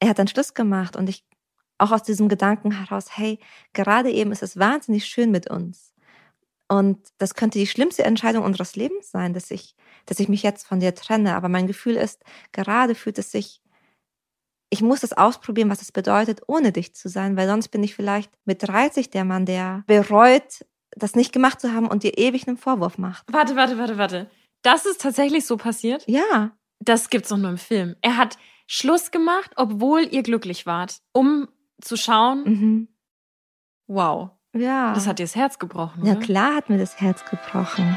er hat dann Schluss gemacht und ich auch aus diesem Gedanken heraus, hey, gerade eben ist es wahnsinnig schön mit uns. Und das könnte die schlimmste Entscheidung unseres Lebens sein, dass ich, dass ich mich jetzt von dir trenne. Aber mein Gefühl ist, gerade fühlt es sich, ich muss das ausprobieren, was es bedeutet, ohne dich zu sein, weil sonst bin ich vielleicht mit 30 der Mann, der bereut, das nicht gemacht zu haben und dir ewig einen Vorwurf macht. Warte, warte, warte, warte. Das ist tatsächlich so passiert? Ja. Das gibt's doch nur im Film. Er hat Schluss gemacht, obwohl ihr glücklich wart, um zu schauen. Mhm. Wow. Ja. Das hat dir das Herz gebrochen. Ja, oder? klar hat mir das Herz gebrochen.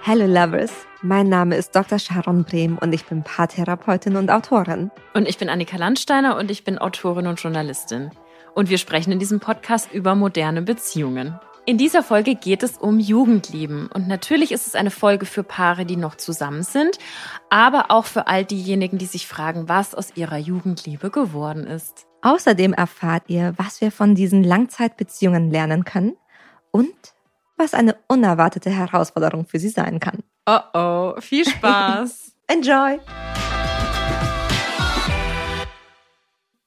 Hello Lovers, mein Name ist Dr. Sharon Brehm und ich bin Paartherapeutin und Autorin. Und ich bin Annika Landsteiner und ich bin Autorin und Journalistin. Und wir sprechen in diesem Podcast über moderne Beziehungen. In dieser Folge geht es um Jugendlieben. Und natürlich ist es eine Folge für Paare, die noch zusammen sind, aber auch für all diejenigen, die sich fragen, was aus ihrer Jugendliebe geworden ist. Außerdem erfahrt ihr, was wir von diesen Langzeitbeziehungen lernen können und was eine unerwartete Herausforderung für sie sein kann. Oh oh, viel Spaß. Enjoy!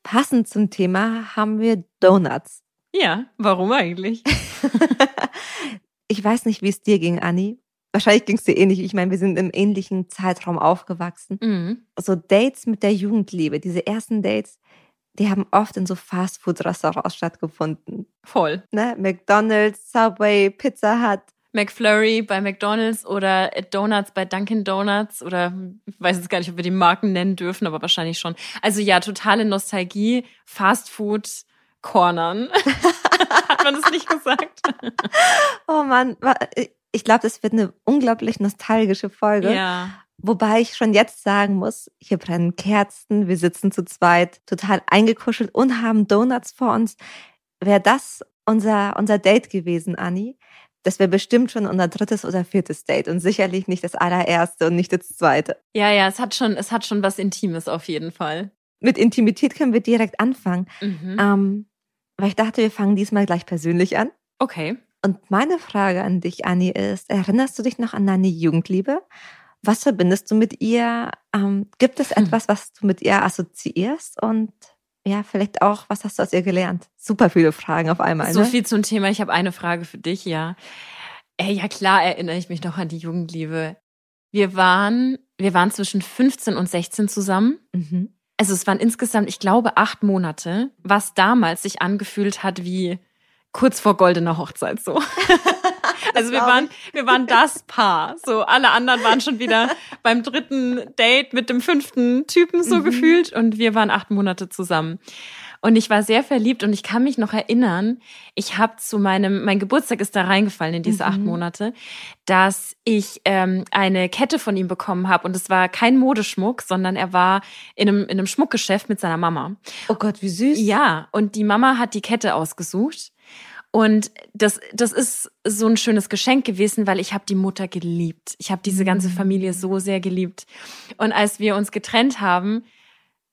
Passend zum Thema haben wir Donuts. ja, warum eigentlich? ich weiß nicht, wie es dir ging, Anni. Wahrscheinlich ging es dir ähnlich. Ich meine, wir sind im ähnlichen Zeitraum aufgewachsen. Mhm. So Dates mit der Jugendliebe, diese ersten Dates, die haben oft in so Fastfood-Restaurants stattgefunden. Voll. Ne? McDonald's, Subway, Pizza Hut. McFlurry bei McDonald's oder Donuts bei Dunkin' Donuts oder ich weiß jetzt gar nicht, ob wir die Marken nennen dürfen, aber wahrscheinlich schon. Also ja, totale Nostalgie, Fastfood, Cornern. Hat man das nicht gesagt? Oh Mann, ich glaube, das wird eine unglaublich nostalgische Folge. Ja. Wobei ich schon jetzt sagen muss, hier brennen Kerzen, wir sitzen zu zweit total eingekuschelt und haben Donuts vor uns. Wäre das unser, unser Date gewesen, Anni? Das wäre bestimmt schon unser drittes oder viertes Date und sicherlich nicht das allererste und nicht das zweite. Ja, ja, es hat schon, es hat schon was Intimes auf jeden Fall. Mit Intimität können wir direkt anfangen. Mhm. Ähm, weil ich dachte, wir fangen diesmal gleich persönlich an. Okay. Und meine Frage an dich, Anni, ist, erinnerst du dich noch an deine Jugendliebe? Was verbindest du mit ihr? Ähm, gibt es Hm. etwas, was du mit ihr assoziierst? Und ja, vielleicht auch, was hast du aus ihr gelernt? Super viele Fragen auf einmal. So ne? viel zum Thema. Ich habe eine Frage für dich, ja. Äh, ja, klar erinnere ich mich noch an die Jugendliebe. Wir waren, wir waren zwischen 15 und 16 zusammen. Mhm. Also es waren insgesamt, ich glaube, acht Monate, was damals sich angefühlt hat wie kurz vor goldener Hochzeit so. also wir waren, wir waren das Paar. So alle anderen waren schon wieder beim dritten Date mit dem fünften Typen so Mhm. gefühlt und wir waren acht Monate zusammen. Und ich war sehr verliebt und ich kann mich noch erinnern, ich habe zu meinem, mein Geburtstag ist da reingefallen in diese Mhm. acht Monate, dass ich ähm, eine Kette von ihm bekommen habe und es war kein Modeschmuck, sondern er war in einem, in einem Schmuckgeschäft mit seiner Mama. Oh Gott, wie süß. Ja, und die Mama hat die Kette ausgesucht. Und das, das ist so ein schönes Geschenk gewesen, weil ich habe die Mutter geliebt. Ich habe diese ganze Mhm. Familie so sehr geliebt. Und als wir uns getrennt haben,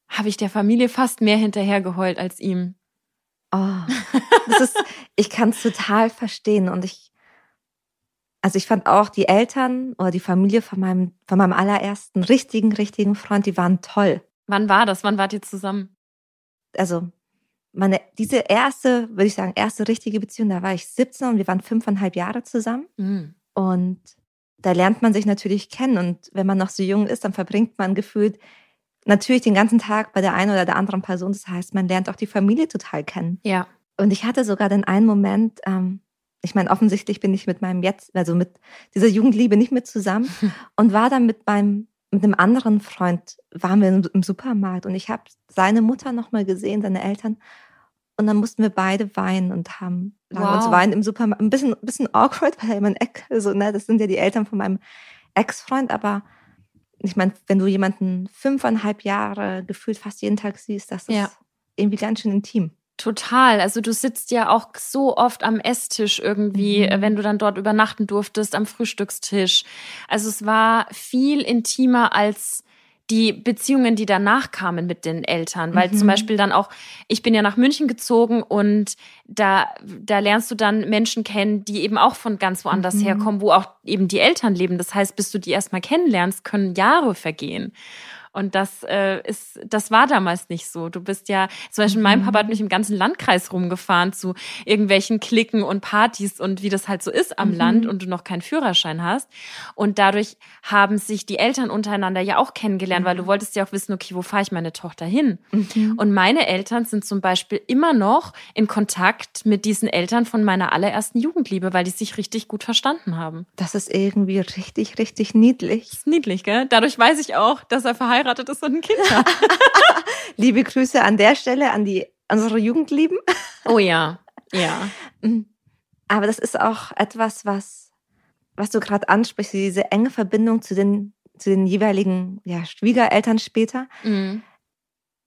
habe ich der Familie fast mehr hinterher geheult als ihm. Oh, das ist, ich kann es total verstehen und ich, also ich fand auch die Eltern oder die Familie von meinem, von meinem allerersten richtigen, richtigen Freund, die waren toll. Wann war das? Wann wart ihr zusammen? Also meine, diese erste, würde ich sagen, erste richtige Beziehung, da war ich 17 und wir waren fünfeinhalb Jahre zusammen Mhm. und da lernt man sich natürlich kennen und wenn man noch so jung ist, dann verbringt man gefühlt natürlich den ganzen Tag bei der einen oder der anderen Person. Das heißt, man lernt auch die Familie total kennen. Ja. Und ich hatte sogar den einen Moment, ähm, ich meine, offensichtlich bin ich mit meinem jetzt, also mit dieser Jugendliebe nicht mit zusammen und war dann mit meinem, mit einem anderen Freund, waren wir im Supermarkt und ich habe seine Mutter nochmal gesehen, seine Eltern. Und dann mussten wir beide weinen und haben lange uns Wow. weinen im Supermarkt. Ein bisschen, ein bisschen awkward, weil mein Ex, also, ne, das sind ja die Eltern von meinem Ex-Freund, aber ich meine, wenn du jemanden fünfeinhalb Jahre gefühlt fast jeden Tag siehst, das ist Ja. irgendwie ganz schön intim. Total. Also du sitzt ja auch so oft am Esstisch irgendwie, Mhm. äh, wenn du dann dort übernachten durftest, am Frühstückstisch. Also es war viel intimer als die Beziehungen, die danach kamen mit den Eltern, weil mhm. zum Beispiel dann auch, ich bin ja nach München gezogen und da, da lernst du dann Menschen kennen, die eben auch von ganz woanders mhm. herkommen, wo auch eben die Eltern leben. Das heißt, bis du die erstmal kennenlernst, können Jahre vergehen. Und das äh, ist, das war damals nicht so. Du bist ja, zum Beispiel mein Papa hat mich im ganzen Landkreis rumgefahren zu irgendwelchen Klicken und Partys und wie das halt so ist am mhm. Land und du noch keinen Führerschein hast. Und dadurch haben sich die Eltern untereinander ja auch kennengelernt, mhm. weil du mhm. wolltest ja auch wissen, okay, wo fahre ich meine Tochter hin? Mhm. Und meine Eltern sind zum Beispiel immer noch in Kontakt mit diesen Eltern von meiner allerersten Jugendliebe, weil die sich richtig gut verstanden haben. Das ist irgendwie richtig, richtig niedlich. Das ist niedlich, gell? Dadurch weiß ich auch, dass er verheiratet verheiratet ist und ein Kind hat. Liebe Grüße an der Stelle an die unsere Jugendlieben. Oh ja, ja. Mhm. Aber das ist auch etwas, was, was du gerade ansprichst, diese enge Verbindung zu den, zu den jeweiligen ja, Schwiegereltern später. Mhm.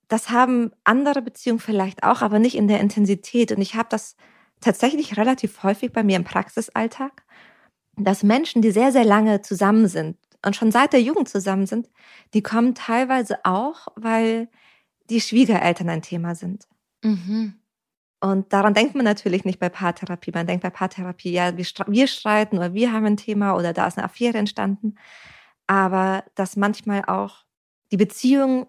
Das haben andere Beziehungen vielleicht auch, aber nicht in der Intensität. Und ich habe das tatsächlich relativ häufig bei mir im Praxisalltag, dass Menschen, die sehr, sehr lange zusammen sind, und schon seit der Jugend zusammen sind, die kommen teilweise auch, weil die Schwiegereltern ein Thema sind. Mhm. Und daran denkt man natürlich nicht bei Paartherapie. Man denkt bei Paartherapie, ja, wir, wir streiten oder wir haben ein Thema oder da ist eine Affäre entstanden. Aber dass manchmal auch die Beziehung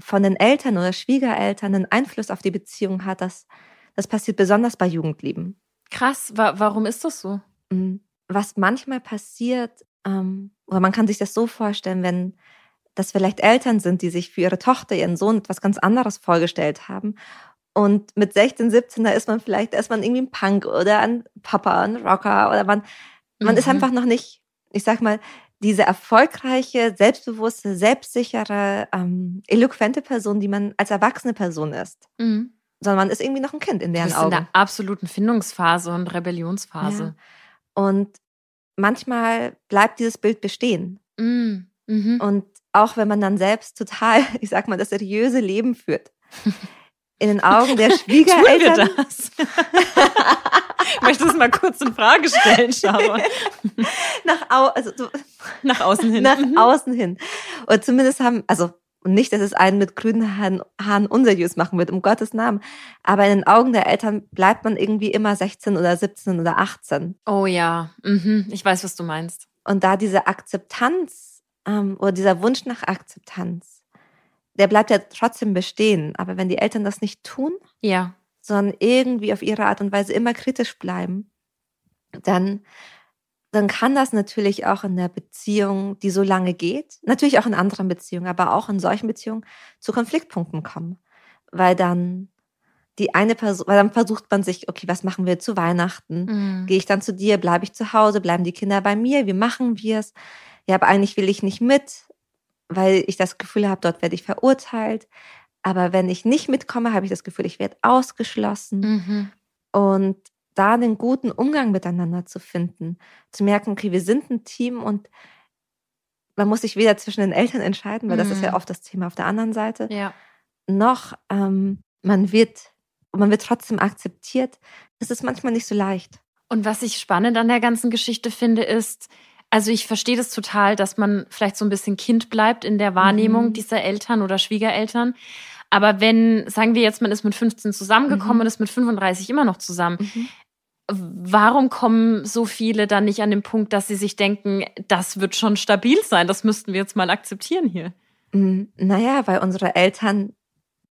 von den Eltern oder Schwiegereltern einen Einfluss auf die Beziehung hat, das, das passiert besonders bei Jugendlieben. Krass, wa warum ist das so? Mhm. Was manchmal passiert, ähm, oder man kann sich das so vorstellen, wenn das vielleicht Eltern sind, die sich für ihre Tochter, ihren Sohn etwas ganz anderes vorgestellt haben. Und mit 16, 17, da ist man vielleicht, da ist man irgendwie ein Punk oder ein Papa, ein Rocker oder man, man mhm. ist einfach noch nicht, ich sag mal, diese erfolgreiche, selbstbewusste, selbstsichere, ähm, eloquente Person, die man als erwachsene Person ist. Mhm. Sondern man ist irgendwie noch ein Kind in deren Augen. in der absoluten Findungsphase und Rebellionsphase. Ja. Und manchmal bleibt dieses Bild bestehen. Mm, mhm. Und auch wenn man dann selbst total, ich sag mal, das seriöse Leben führt, in den Augen der Schwiegereltern. Tun wir das? ich möchte es mal kurz in Frage stellen, Schauer. nach, au also, nach außen hin. Nach mhm. außen hin. Oder zumindest haben, also und nicht, dass es einen mit grünen Haaren, Haaren unseriös machen wird, um Gottes Namen. Aber in den Augen der Eltern bleibt man irgendwie immer 16 oder 17 oder 18. Oh ja, mhm. ich weiß, was du meinst. Und da diese Akzeptanz ähm, oder dieser Wunsch nach Akzeptanz, der bleibt ja trotzdem bestehen. Aber wenn die Eltern das nicht tun, ja. sondern irgendwie auf ihre Art und Weise immer kritisch bleiben, dann dann kann das natürlich auch in der Beziehung, die so lange geht, natürlich auch in anderen Beziehungen, aber auch in solchen Beziehungen zu Konfliktpunkten kommen. Weil dann die eine Person, weil dann versucht man sich, okay, was machen wir zu Weihnachten? Mhm. Gehe ich dann zu dir? Bleibe ich zu Hause? Bleiben die Kinder bei mir? Wie machen wir es? Ja, aber eigentlich will ich nicht mit, weil ich das Gefühl habe, dort werde ich verurteilt. Aber wenn ich nicht mitkomme, habe ich das Gefühl, ich werde ausgeschlossen. Mhm. Und da den guten Umgang miteinander zu finden, zu merken, okay, wir sind ein Team und man muss sich weder zwischen den Eltern entscheiden, weil mhm. das ist ja mhm. oft das Thema auf der anderen Seite, ja. noch ähm, man wird man wird trotzdem akzeptiert. Das ist manchmal nicht so leicht. Und was ich spannend an der ganzen Geschichte finde, ist, also ich verstehe das total, dass man vielleicht so ein bisschen Kind bleibt in der Wahrnehmung mhm. dieser Eltern oder Schwiegereltern. Aber wenn, sagen wir jetzt, man ist mit 15 zusammengekommen mhm. und ist mit 35 immer noch zusammen, mhm warum kommen so viele dann nicht an den Punkt, dass sie sich denken, das wird schon stabil sein, das müssten wir jetzt mal akzeptieren hier? Naja, weil unsere Eltern,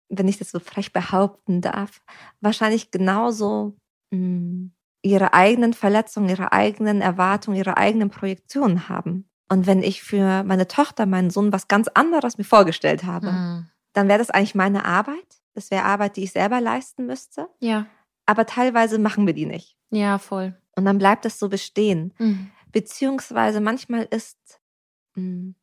wenn ich das so frech behaupten darf, wahrscheinlich genauso mh, ihre eigenen Verletzungen, ihre eigenen Erwartungen, ihre eigenen Projektionen haben. Und wenn ich für meine Tochter, meinen Sohn was ganz anderes mir vorgestellt habe, mhm. dann wäre das eigentlich meine Arbeit. Das wäre Arbeit, die ich selber leisten müsste. Ja. Aber teilweise machen wir die nicht. Ja, voll. Und dann bleibt das so bestehen. Mhm. Beziehungsweise manchmal ist, hm,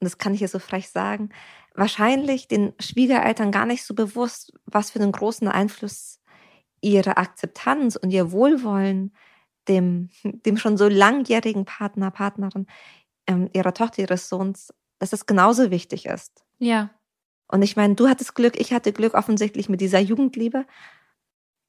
und das kann ich hier so frech sagen, wahrscheinlich den Schwiegereltern gar nicht so bewusst, was für einen großen Einfluss ihre Akzeptanz und ihr Wohlwollen dem, dem schon so langjährigen Partner, Partnerin ähm, ihrer Tochter, ihres Sohns, dass es genauso wichtig ist. Ja. Und ich meine, du hattest Glück, ich hatte Glück offensichtlich mit dieser Jugendliebe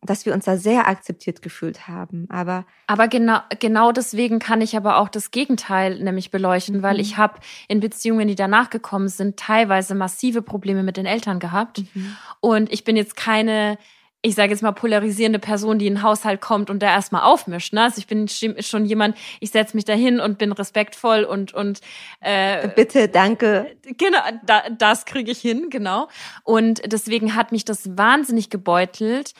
dass wir uns da sehr akzeptiert gefühlt haben. Aber aber genau genau deswegen kann ich aber auch das Gegenteil nämlich beleuchten, mhm. weil ich habe in Beziehungen, die danach gekommen sind, teilweise massive Probleme mit den Eltern gehabt mhm. und ich bin jetzt keine ich sage jetzt mal, polarisierende Person, die in den Haushalt kommt und da erstmal aufmischt. Ne? Also ich bin schon jemand, ich setze mich dahin und bin respektvoll und und äh, bitte, danke. Genau, da, das kriege ich hin, genau. Und deswegen hat mich das wahnsinnig gebeutelt,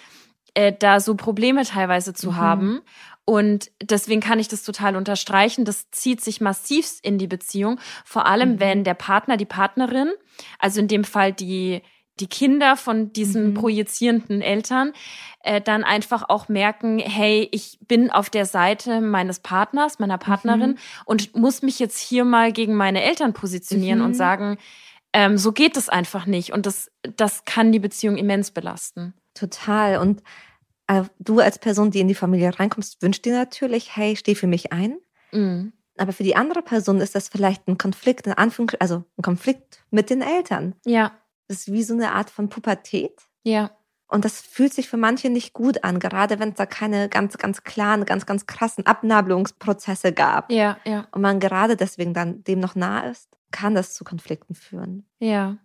äh, da so Probleme teilweise zu mhm. haben. Und deswegen kann ich das total unterstreichen. Das zieht sich massivst in die Beziehung. Vor allem, mhm. wenn der Partner, die Partnerin, also in dem Fall die, die Kinder von diesen mhm. projizierenden Eltern äh, dann einfach auch merken, hey, ich bin auf der Seite meines Partners, meiner Partnerin mhm. und muss mich jetzt hier mal gegen meine Eltern positionieren mhm. und sagen, ähm, so geht es einfach nicht. Und das, das kann die Beziehung immens belasten. Total. Und du als Person, die in die Familie reinkommst, wünschst dir natürlich, hey, steh für mich ein. Mhm. Aber für die andere Person ist das vielleicht ein Konflikt, in Anführungs also ein Konflikt mit den Eltern. Ja. Das ist wie so eine Art von Pubertät. Ja. Und das fühlt sich für manche nicht gut an, gerade wenn es da keine ganz, ganz klaren, ganz, ganz krassen Abnabelungsprozesse gab. Ja, ja. Und man gerade deswegen dann dem noch nah ist, kann das zu Konflikten führen. Ja.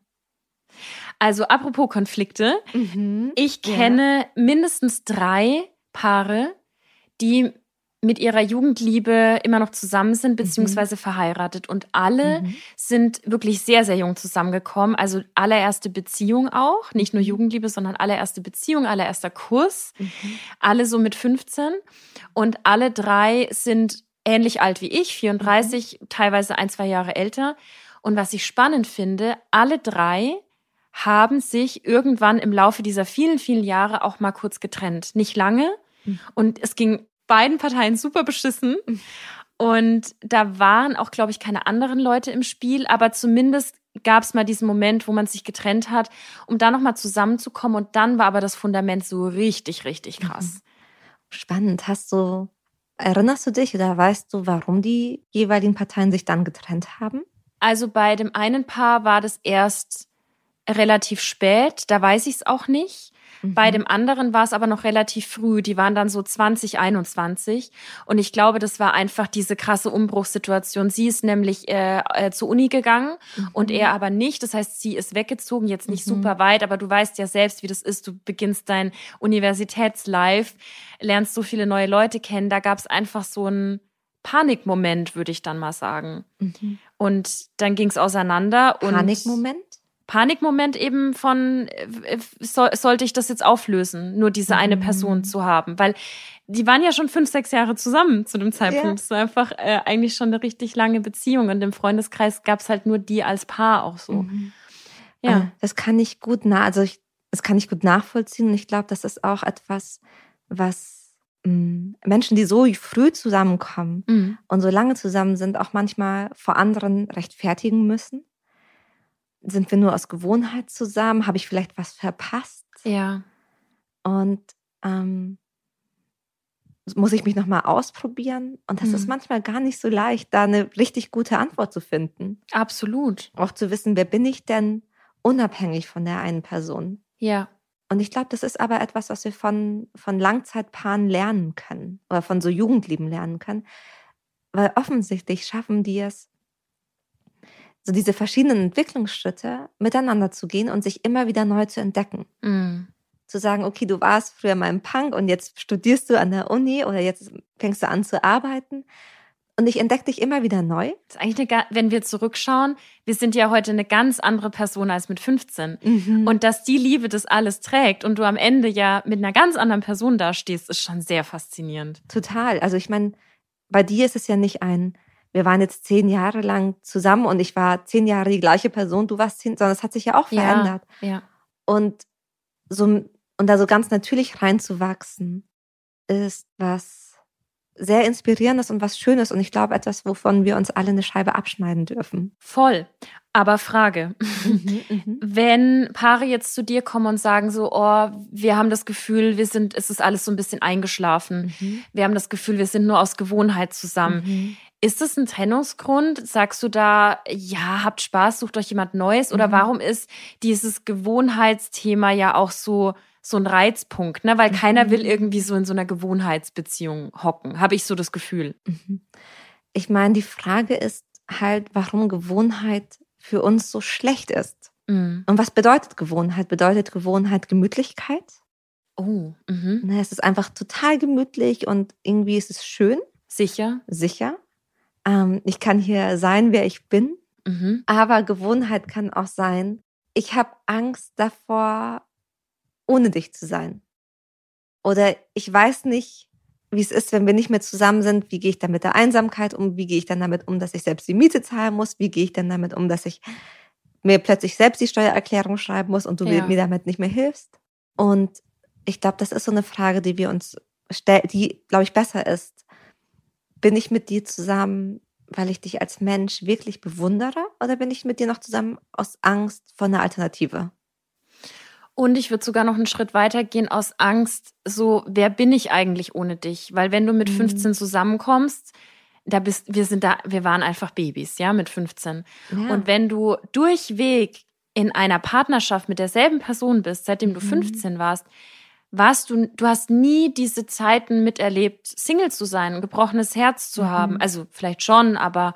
Also apropos Konflikte, mhm, ich kenne ja. mindestens drei Paare, die mit ihrer Jugendliebe immer noch zusammen sind, mhm. beziehungsweise mhm. verheiratet. Und alle mhm. sind wirklich sehr, sehr jung zusammengekommen. Also allererste Beziehung auch. Nicht nur mhm. Jugendliebe, sondern allererste Beziehung, allererster Kurs. Mhm. Alle so mit 15. Und alle drei sind ähnlich alt wie ich, 34, mhm. teilweise ein, zwei Jahre älter. Und was ich spannend finde, alle drei haben sich irgendwann im Laufe dieser vielen, vielen Jahre auch mal kurz getrennt. Nicht lange. Und es ging beiden Parteien super beschissen. Und da waren auch, glaube ich, keine anderen Leute im Spiel, aber zumindest gab es mal diesen Moment, wo man sich getrennt hat, um da nochmal zusammenzukommen. Und dann war aber das Fundament so richtig, richtig krass. Mhm. Spannend. Hast du, erinnerst du dich oder weißt du, warum die jeweiligen Parteien sich dann getrennt haben? Also bei dem einen Paar war das erst relativ spät, da weiß ich es auch nicht. Bei mhm. dem anderen war es aber noch relativ früh. Die waren dann so 2021. Und ich glaube, das war einfach diese krasse Umbruchssituation. Sie ist nämlich äh, äh, zur Uni gegangen mhm. und er aber nicht. Das heißt, sie ist weggezogen, jetzt nicht mhm. super weit, aber du weißt ja selbst, wie das ist. Du beginnst dein Universitätslife, lernst so viele neue Leute kennen. Da gab es einfach so ein Panikmoment, würde ich dann mal sagen. Mhm. Und dann ging es auseinander. Panikmoment? Panikmoment eben von, äh, so, sollte ich das jetzt auflösen, nur diese eine Person mhm. zu haben, weil die waren ja schon fünf, sechs Jahre zusammen zu dem Zeitpunkt. Ja. Das war einfach äh, eigentlich schon eine richtig lange Beziehung und im Freundeskreis gab es halt nur die als Paar auch so. Mhm. Ja, das kann ich gut nach, also ich, das kann ich gut nachvollziehen und ich glaube, das ist auch etwas, was mh, mm, Menschen, die so früh zusammenkommen mhm. und so lange zusammen sind, auch manchmal vor anderen rechtfertigen müssen sind wir nur aus Gewohnheit zusammen? Habe ich vielleicht was verpasst? Ja. Und ähm, muss ich mich nochmal ausprobieren? Und das mhm. ist manchmal gar nicht so leicht, da eine richtig gute Antwort zu finden. Absolut. Auch zu wissen, wer bin ich denn unabhängig von der einen Person? Ja. Und ich glaube, das ist aber etwas, was wir von, von Langzeitpaaren lernen können oder von so Jugendlieben lernen können. Weil offensichtlich schaffen die es, so diese verschiedenen Entwicklungsschritte miteinander zu gehen und sich immer wieder neu zu entdecken. Mm. Zu sagen, okay, du warst früher mal im Punk und jetzt studierst du an der Uni oder jetzt fängst du an zu arbeiten. Und ich entdecke dich immer wieder neu. Das ist eigentlich eine, wenn wir zurückschauen, wir sind ja heute eine ganz andere Person als mit 15. Mhm. Und dass die Liebe das alles trägt und du am Ende ja mit einer ganz anderen Person dastehst, ist schon sehr faszinierend. Total. Also ich meine, bei dir ist es ja nicht ein, wir waren jetzt zehn Jahre lang zusammen und ich war zehn Jahre die gleiche Person, du warst zehn, sondern es hat sich ja auch verändert. Ja, ja. Und so, und da so ganz natürlich reinzuwachsen, ist was sehr inspirierendes und was Schönes und ich glaube etwas, wovon wir uns alle eine Scheibe abschneiden dürfen. Voll. Aber Frage, mhm, mhm. wenn Paare jetzt zu dir kommen und sagen so, oh, wir haben das Gefühl, wir sind, es ist alles so ein bisschen eingeschlafen. Mhm. Wir haben das Gefühl, wir sind nur aus Gewohnheit zusammen. Mhm. Ist das ein Trennungsgrund? Sagst du da, ja, habt Spaß, sucht euch jemand Neues? Oder mhm. warum ist dieses Gewohnheitsthema ja auch so, so ein Reizpunkt, ne? Weil mhm. keiner will irgendwie so in so einer Gewohnheitsbeziehung hocken, habe ich so das Gefühl. Mhm. Ich meine, die Frage ist halt, warum Gewohnheit für uns so schlecht ist. Mhm. Und was bedeutet Gewohnheit? Bedeutet Gewohnheit Gemütlichkeit? Oh, mhm. Ne, es ist einfach total gemütlich und irgendwie ist es schön. Sicher. Sicher. Ähm, ich kann hier sein, wer ich bin. Mhm. Aber Gewohnheit kann auch sein, ich habe Angst davor, ohne dich zu sein. Oder ich weiß nicht, wie es ist, wenn wir nicht mehr zusammen sind. Wie gehe ich dann mit der Einsamkeit um? Wie gehe ich dann damit um, dass ich selbst die Miete zahlen muss? Wie gehe ich dann damit um, dass ich mir plötzlich selbst die Steuererklärung schreiben muss und du ja. mir damit nicht mehr hilfst? Und ich glaube, das ist so eine Frage, die wir uns stellen, die, glaube ich, besser ist. Bin ich mit dir zusammen, weil ich dich als Mensch wirklich bewundere oder bin ich mit dir noch zusammen aus Angst vor einer Alternative? Und ich würde sogar noch einen Schritt weiter gehen aus Angst, so, wer bin ich eigentlich ohne dich? Weil wenn du mit 15 mhm. zusammenkommst, da bist, wir sind da, wir waren einfach Babys, ja, mit 15. Ja. Und wenn du durchweg in einer Partnerschaft mit derselben Person bist, seitdem du 15 mhm. warst, warst du, du hast nie diese Zeiten miterlebt, Single zu sein, ein gebrochenes Herz zu mhm. haben. Also vielleicht schon, aber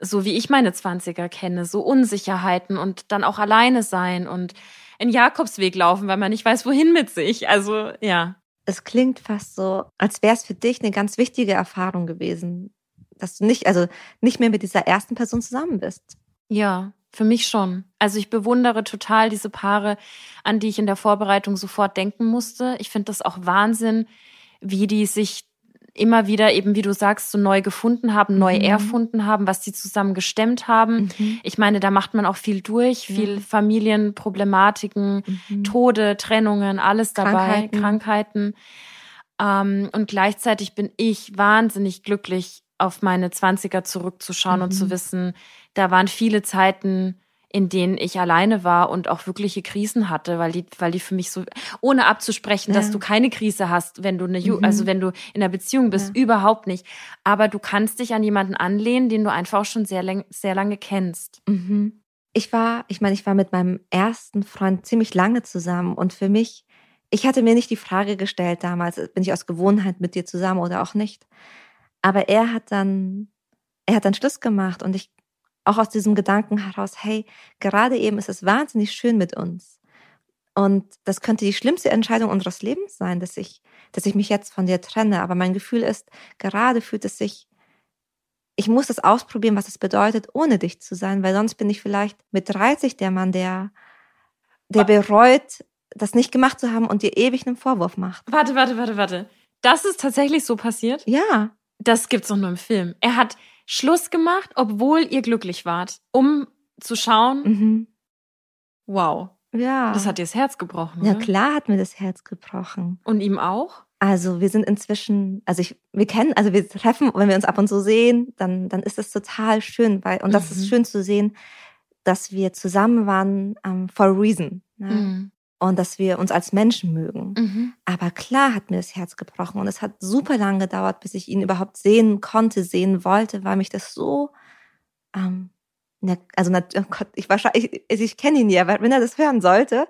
so wie ich meine Zwanziger kenne, so Unsicherheiten und dann auch alleine sein und in Jakobsweg laufen, weil man nicht weiß, wohin mit sich. Also ja. Es klingt fast so, als wäre es für dich eine ganz wichtige Erfahrung gewesen, dass du nicht, also nicht mehr mit dieser ersten Person zusammen bist. Ja, für mich schon. Also ich bewundere total diese Paare, an die ich in der Vorbereitung sofort denken musste. Ich finde das auch Wahnsinn, wie die sich immer wieder eben, wie du sagst, so neu gefunden haben, neu mhm. erfunden haben, was sie zusammen gestemmt haben. Mhm. Ich meine, da macht man auch viel durch, viel ja. Familienproblematiken, mhm. Tode, Trennungen, alles dabei, Krankheiten. Krankheiten. Ähm, und gleichzeitig bin ich wahnsinnig glücklich, auf meine Zwanziger zurückzuschauen und zu mhm. wissen, da waren viele Zeiten, in denen ich alleine war und auch wirkliche Krisen hatte, weil die, weil die für mich so, ohne abzusprechen, ja. dass du keine Krise hast, wenn du eine, mhm. also wenn du in einer Beziehung bist, ja. überhaupt nicht. Aber du kannst dich an jemanden anlehnen, den du einfach auch schon sehr, lang, sehr lange kennst. Mhm. Ich war, ich meine, ich war mit meinem ersten Freund ziemlich lange zusammen und für mich, ich hatte mir nicht die Frage gestellt damals, bin ich aus Gewohnheit mit dir zusammen oder auch nicht. Aber er hat dann, er hat dann Schluss gemacht und ich auch aus diesem Gedanken heraus, hey, gerade eben ist es wahnsinnig schön mit uns. Und das könnte die schlimmste Entscheidung unseres Lebens sein, dass ich, dass ich mich jetzt von dir trenne. Aber mein Gefühl ist, gerade fühlt es sich, ich muss das ausprobieren, was es bedeutet, ohne dich zu sein, weil sonst bin ich vielleicht mit 30 der Mann, der, der bereut, das nicht gemacht zu haben und dir ewig einen Vorwurf macht. Warte, warte, warte, warte. Das ist tatsächlich so passiert? Ja. Das gibt's doch nur im Film. Er hat Schluss gemacht, obwohl ihr glücklich wart, um zu schauen. Mhm. Wow. Ja. Das hat dir das Herz gebrochen. Ja, oder? klar hat mir das Herz gebrochen. Und ihm auch? Also wir sind inzwischen, also ich, wir kennen, also wir treffen, wenn wir uns ab und zu sehen, dann, dann ist das total schön, weil, und das mhm. ist schön zu sehen, dass wir zusammen waren um, ähm, for a reason. Ne? Mhm und dass wir uns als Menschen mögen. Mhm. Aber klar hat mir das Herz gebrochen und es hat super lang gedauert, bis ich ihn überhaupt sehen konnte, sehen wollte, weil mich das so, ähm, also oh Gott, ich wahrscheinlich, ich, ich kenne ihn ja, wenn er das hören sollte,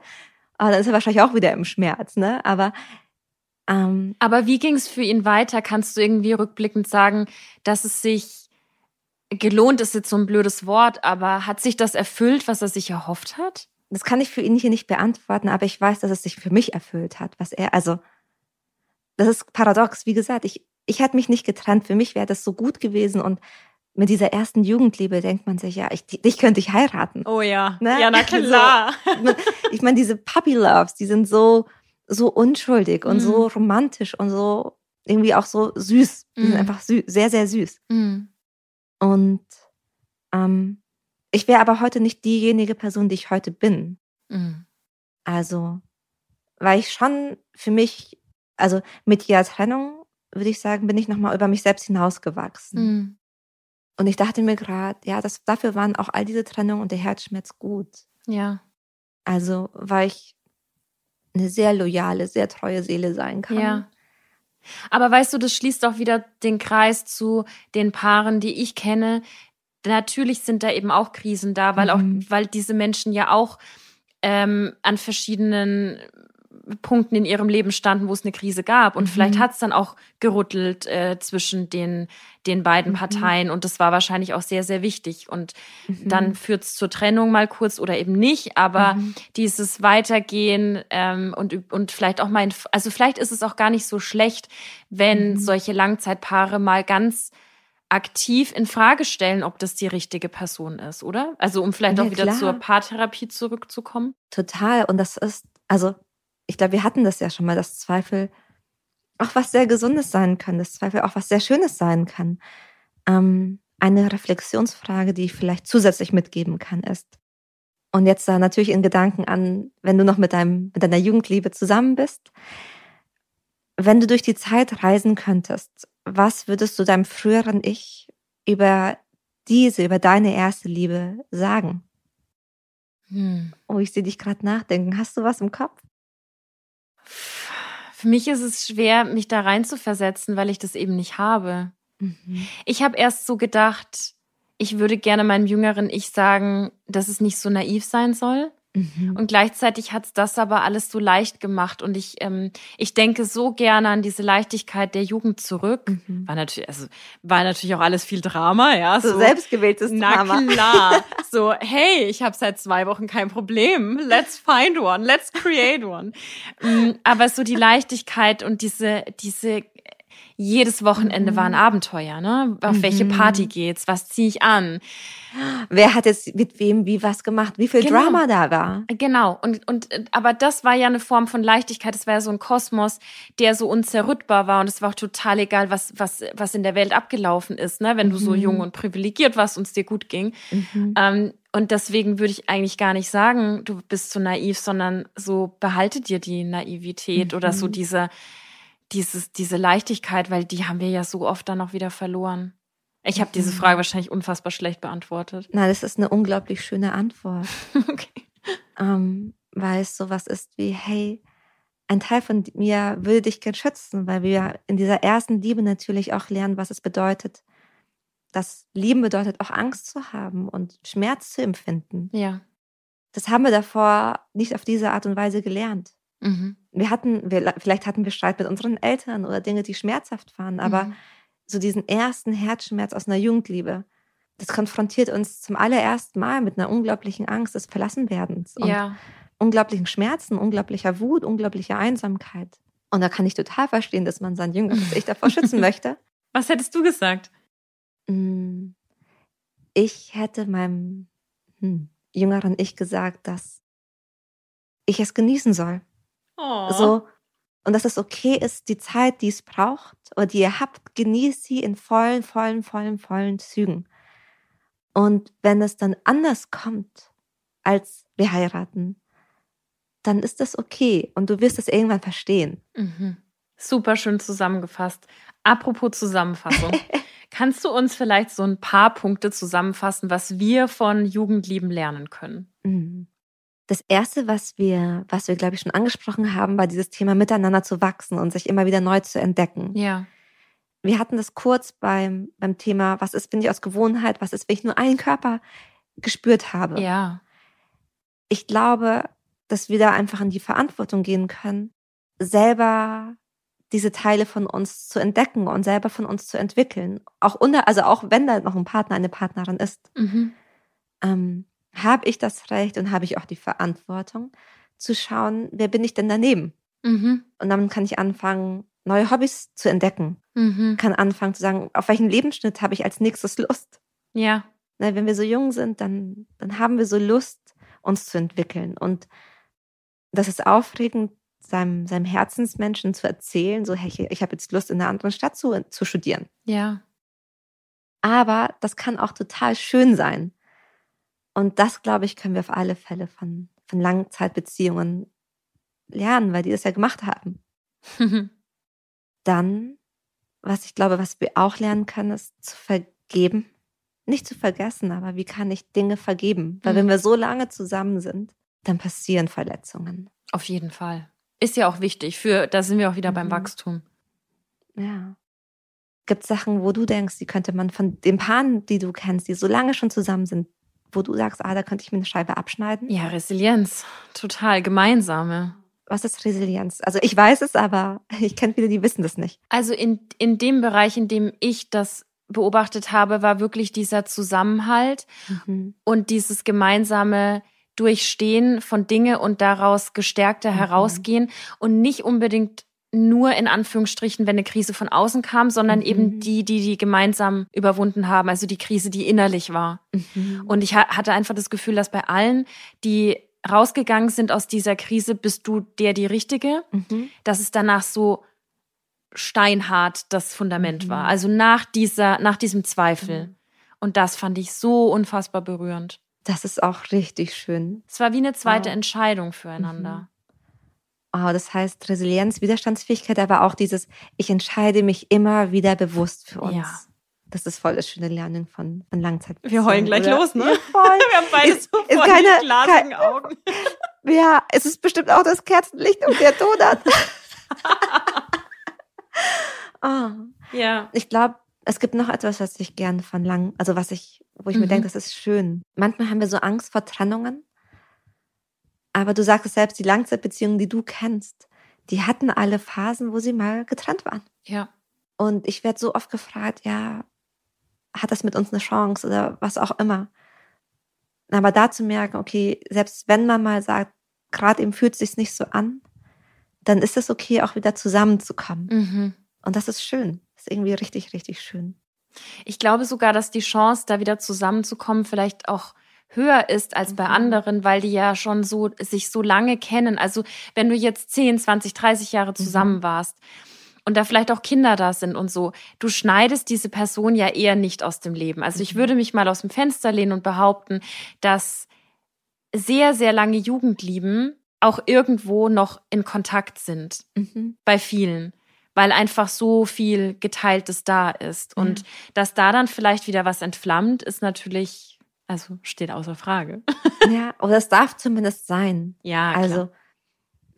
dann ist er wahrscheinlich auch wieder im Schmerz, ne? Aber ähm, aber wie ging es für ihn weiter? Kannst du irgendwie rückblickend sagen, dass es sich gelohnt ist jetzt so ein blödes Wort, aber hat sich das erfüllt, was er sich erhofft hat? Das kann ich für ihn hier nicht beantworten, aber ich weiß, dass es sich für mich erfüllt hat, was er, also, das ist paradox. Wie gesagt, ich, ich hätte mich nicht getrennt. Für mich wäre das so gut gewesen und mit dieser ersten Jugendliebe denkt man sich, ja, ich, dich könnte ich heiraten. Oh ja. Ne? Ja, na klar. So, ich meine, diese Puppy Loves, die sind so, so unschuldig und mm. so mhm. romantisch und so irgendwie auch so süß. Die mm. sind mhm. einfach süß, sehr, sehr süß. Mm. Und ähm, ich wäre aber heute nicht diejenige Person, die ich heute bin. Mhm. Also, weil ich schon für mich, also mit jeder Trennung, würde ich sagen, bin ich nochmal über mich selbst hinausgewachsen. Mhm. Und ich dachte mir gerade, ja, das, dafür waren auch all diese Trennungen und der Herzschmerz gut. Ja. Also, weil ich eine sehr loyale, sehr treue Seele sein kann. Ja. Aber weißt du, das schließt auch wieder den Kreis zu den Paaren, die ich kenne, natürlich sind da eben auch Krisen da, weil mhm. auch, weil diese Menschen ja auch ähm, an verschiedenen Punkten in ihrem Leben standen, wo es eine Krise gab. Und Mhm. vielleicht hat es dann auch gerüttelt äh, zwischen den, den beiden Mhm. Parteien. Und das war wahrscheinlich auch sehr, sehr wichtig. Und Mhm. dann führt es zur Trennung mal kurz oder eben nicht. Aber Mhm. dieses Weitergehen ähm, und, und vielleicht auch mal, in, also vielleicht ist es auch gar nicht so schlecht, wenn Mhm. solche Langzeitpaare mal ganz aktiv in Frage stellen, ob das die richtige Person ist, oder? Also um vielleicht Ja, auch wieder klar. zur Paartherapie zurückzukommen. Total. Und das ist, also, ich glaube, wir hatten das ja schon mal, dass Zweifel auch was sehr Gesundes sein können, dass Zweifel auch was sehr Schönes sein kann. Ähm, eine Reflexionsfrage, die ich vielleicht zusätzlich mitgeben kann, ist, und jetzt da natürlich in Gedanken an, wenn du noch mit deinem, mit deiner Jugendliebe zusammen bist, wenn du durch die Zeit reisen könntest, was würdest du deinem früheren Ich über diese, über deine erste Liebe sagen? Hm. Oh, ich sehe dich gerade nachdenken. Hast du was im Kopf? Für mich ist es schwer, mich da rein zu versetzen, weil ich das eben nicht habe. Ich habe erst so gedacht, ich würde gerne meinem jüngeren Ich sagen, dass es nicht so naiv sein soll. Mhm. Und gleichzeitig hat's das aber alles so leicht gemacht. Und ich, ähm, ich denke so gerne an diese Leichtigkeit der Jugend zurück. Mhm. War natürlich, also war natürlich auch alles viel Drama, ja. So selbstgewähltes Na Drama. klar. So, hey, ich habe seit zwei Wochen kein Problem. Let's find one. Let's create one. Mm, Aber so die Leichtigkeit und diese, diese, jedes Wochenende Mhm. war ein Abenteuer, ne? Auf welche Mhm. Party geht's? Was ziehe ich an? Wer hat jetzt mit wem wie was gemacht? Wie viel Genau. Drama da war? Genau. Und, und, aber das war ja eine Form von Leichtigkeit. Es war ja so ein Kosmos, der so unzerrüttbar war. Und es war auch total egal, was, was, was in der Welt abgelaufen ist, ne? Wenn du so Mhm. jung und privilegiert warst und es dir gut ging. Mhm. Ähm, und deswegen würde ich eigentlich gar nicht sagen, du bist so naiv, sondern so behalte dir die Naivität oder so Mhm. diese, dieses, diese Leichtigkeit, weil die haben wir ja so oft dann auch wieder verloren. Ich habe diese Mhm. Frage wahrscheinlich unfassbar schlecht beantwortet. Na, das ist eine unglaublich schöne Antwort. okay. ähm, weil es sowas ist wie, hey, ein Teil von mir will dich gern schützen, weil wir in dieser ersten Liebe natürlich auch lernen, was es bedeutet. Das Lieben bedeutet auch Angst zu haben und Schmerz zu empfinden. Ja. Das haben wir davor nicht auf diese Art und Weise gelernt. Mhm. Wir hatten, wir, vielleicht hatten wir Streit mit unseren Eltern oder Dinge, die schmerzhaft waren, aber Mhm. so diesen ersten Herzschmerz aus einer Jugendliebe, das konfrontiert uns zum allerersten Mal mit einer unglaublichen Angst des Verlassenwerdens und ja. unglaublichen Schmerzen, unglaublicher Wut, unglaublicher Einsamkeit. Und da kann ich total verstehen, dass man sein jüngeres Ich davor schützen möchte. Was hättest du gesagt? Mm, Ich hätte meinem hm, jüngeren Ich gesagt, dass ich es genießen soll. Oh. So, und dass es okay ist, die Zeit, die es braucht oder die ihr habt, genießt sie in vollen, vollen, vollen, vollen Zügen. Und wenn es dann anders kommt, als wir heiraten, dann ist das okay und du wirst es irgendwann verstehen. Mhm. Super schön zusammengefasst. Apropos Zusammenfassung. Kannst du uns vielleicht so ein paar Punkte zusammenfassen, was wir von Jugendlieben lernen können? Mhm. Das erste, was wir, was wir, glaube ich, schon angesprochen haben, war dieses Thema miteinander zu wachsen und sich immer wieder neu zu entdecken. Ja. Wir hatten das kurz beim, beim Thema, was ist, bin ich aus Gewohnheit, was ist, wenn ich nur einen Körper gespürt habe. Ja. Ich glaube, dass wir da einfach in die Verantwortung gehen können, selber diese Teile von uns zu entdecken und selber von uns zu entwickeln. Auch unter, also auch wenn da noch ein Partner, eine Partnerin ist, Mhm. ähm, habe ich das Recht und habe ich auch die Verantwortung zu schauen, wer bin ich denn daneben? Mhm. Und dann kann ich anfangen, neue Hobbys zu entdecken. Mhm. Kann anfangen zu sagen, auf welchen Lebensschnitt habe ich als nächstes Lust? Ja. Ne, wenn wir so jung sind, dann, dann haben wir so Lust, uns zu entwickeln. Und das ist aufregend, seinem, seinem Herzensmenschen zu erzählen, so, hey, ich, ich habe jetzt Lust, in einer anderen Stadt zu, zu studieren. Ja. Aber das kann auch total schön sein. Und das, glaube ich, können wir auf alle Fälle von, von Langzeitbeziehungen lernen, weil die das ja gemacht haben. Dann, was ich glaube, was wir auch lernen können, ist zu vergeben. Nicht zu vergessen, aber wie kann ich Dinge vergeben? Weil Mhm. wenn wir so lange zusammen sind, dann passieren Verletzungen. Auf jeden Fall. Ist ja auch wichtig. Für, da sind wir auch wieder beim Mhm. Wachstum. Ja. Gibt es Sachen, wo du denkst, die könnte man von den Paaren, die du kennst, die so lange schon zusammen sind, wo du sagst, ah, da könnte ich mir eine Scheibe abschneiden? Ja, Resilienz. Total. Gemeinsame. was ist Resilienz? Also ich weiß es, aber ich kenne viele, die wissen das nicht. Also in, in dem Bereich, in dem ich das beobachtet habe, war wirklich dieser Zusammenhalt mhm. und dieses gemeinsame Durchstehen von Dinge und daraus gestärkter mhm. herausgehen und nicht unbedingt nur in Anführungsstrichen, wenn eine Krise von außen kam, sondern mhm. eben die, die die gemeinsam überwunden haben, also die Krise, die innerlich war. Mhm. Und ich hatte einfach das Gefühl, dass bei allen, die rausgegangen sind aus dieser Krise, bist du der die Richtige, mhm. dass es danach so steinhart das Fundament war. Mhm. Also nach dieser, nach diesem Zweifel. Mhm. Und das fand ich so unfassbar berührend. Das ist auch richtig schön. Es war wie eine zweite wow. Entscheidung füreinander. Mhm. Oh, das heißt Resilienz, Widerstandsfähigkeit, aber auch dieses, ich entscheide mich immer wieder bewusst für uns. Ja. Das ist voll das schöne Lernen von, von Langzeit. Wir heulen gleich oder? los, ne? Ja, voll. Wir haben beide ist, so ist keine, glasigen kein, Augen. Ja, es ist bestimmt auch das Kerzenlicht und der Donut. oh. Ja. Ich glaube, es gibt noch etwas, was ich gern von lang, also was ich, wo ich mhm. mir denke, das ist schön. Manchmal haben wir so Angst vor Trennungen aber du sagst es selbst, die Langzeitbeziehungen, die du kennst, die hatten alle Phasen, wo sie mal getrennt waren. Ja. Und ich werde so oft gefragt, ja, hat das mit uns eine Chance oder was auch immer. Aber da zu merken, okay, selbst wenn man mal sagt, gerade eben fühlt es sich nicht so an, dann ist es okay, auch wieder zusammenzukommen. Mhm. Und das ist schön. Das ist irgendwie richtig, richtig schön. Ich glaube sogar, dass die Chance, da wieder zusammenzukommen, vielleicht auch höher ist als bei mhm. anderen, weil die ja schon so sich so lange kennen. Also wenn du jetzt 10, 20, 30 Jahre mhm. zusammen warst und da vielleicht auch Kinder da sind und so, du schneidest diese Person ja eher nicht aus dem Leben. Also ich mhm. würde mich mal aus dem Fenster lehnen und behaupten, dass sehr, sehr lange Jugendlieben auch irgendwo noch in Kontakt sind. Mhm. Bei vielen weil einfach so viel Geteiltes da ist. Und ja. dass da dann vielleicht wieder was entflammt, ist natürlich also steht außer Frage. ja, oder es darf zumindest sein. Ja, klar. Also,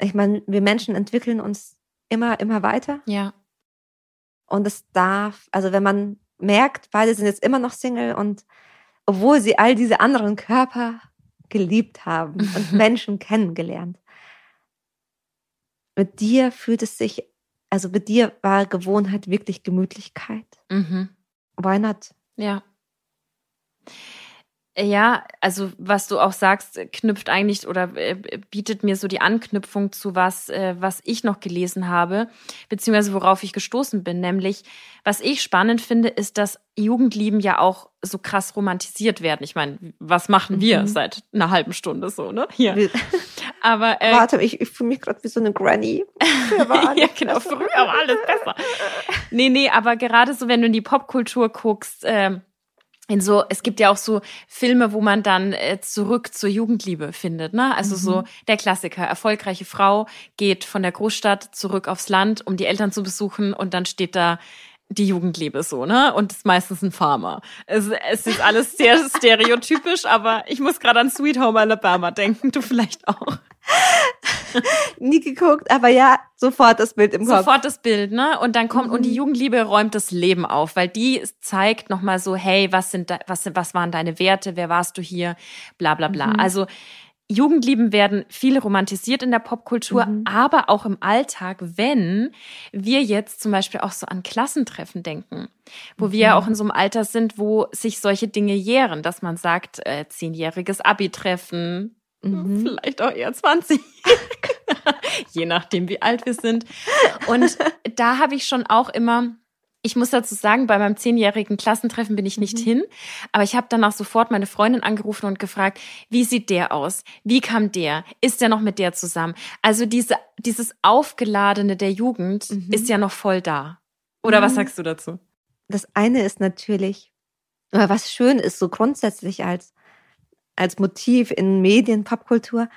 ich meine, wir Menschen entwickeln uns immer, immer weiter. Ja. Und es darf, also wenn man merkt, beide sind jetzt immer noch Single und obwohl sie all diese anderen Körper geliebt haben und Menschen kennengelernt, mit dir fühlt es sich, also mit dir war Gewohnheit wirklich Gemütlichkeit. Mhm. Why not? Ja. Ja, also was du auch sagst, knüpft eigentlich oder äh, bietet mir so die Anknüpfung zu was, äh, was ich noch gelesen habe, beziehungsweise worauf ich gestoßen bin. Nämlich, was ich spannend finde, ist, dass Jugendlieben ja auch so krass romantisiert werden. Ich meine, was machen wir mhm. seit einer halben Stunde so, ne? Hier. Aber äh, warte, ich, ich fühle mich gerade wie so eine Granny. ja, genau, früher war alles besser. Nee, nee, aber gerade so, wenn du in die Popkultur guckst, äh, in so, es gibt ja auch so Filme, wo man dann äh, zurück zur Jugendliebe findet, ne? Also mhm. so der Klassiker, erfolgreiche Frau geht von der Großstadt zurück aufs Land, um die Eltern zu besuchen und dann steht da die Jugendliebe so, ne? Und ist meistens ein Farmer. Es, es ist alles sehr stereotypisch, aber ich muss gerade an Sweet Home Alabama denken, du vielleicht auch. Nie geguckt, aber ja, sofort das Bild im Kopf. Sofort das Bild, ne? Und dann kommt, mhm. und die mhm. Jugendliebe räumt das Leben auf, weil die zeigt nochmal so, hey, was sind, da, was, was waren deine Werte, wer warst du hier, bla, bla, bla. Mhm. Also, Jugendlieben werden viel romantisiert in der Popkultur, mhm. aber auch im Alltag, wenn wir jetzt zum Beispiel auch so an Klassentreffen denken, wo mhm. wir ja auch in so einem Alter sind, wo sich solche Dinge jähren, dass man sagt, äh, zehnjähriges Abi-Treffen, Mhm. Vielleicht auch eher 20. Je nachdem, wie alt wir sind. Und da habe ich schon auch immer, ich muss dazu sagen, bei meinem zehnjährigen Klassentreffen bin ich nicht mhm. hin, aber ich habe danach sofort meine Freundin angerufen und gefragt, wie sieht der aus? Wie kam der? Ist der noch mit der zusammen? Also diese, dieses Aufgeladene der Jugend mhm. ist ja noch voll da. Oder was mhm. sagst du dazu? Das eine ist natürlich, was schön ist, so grundsätzlich als als Motiv in Medien, Popkultur,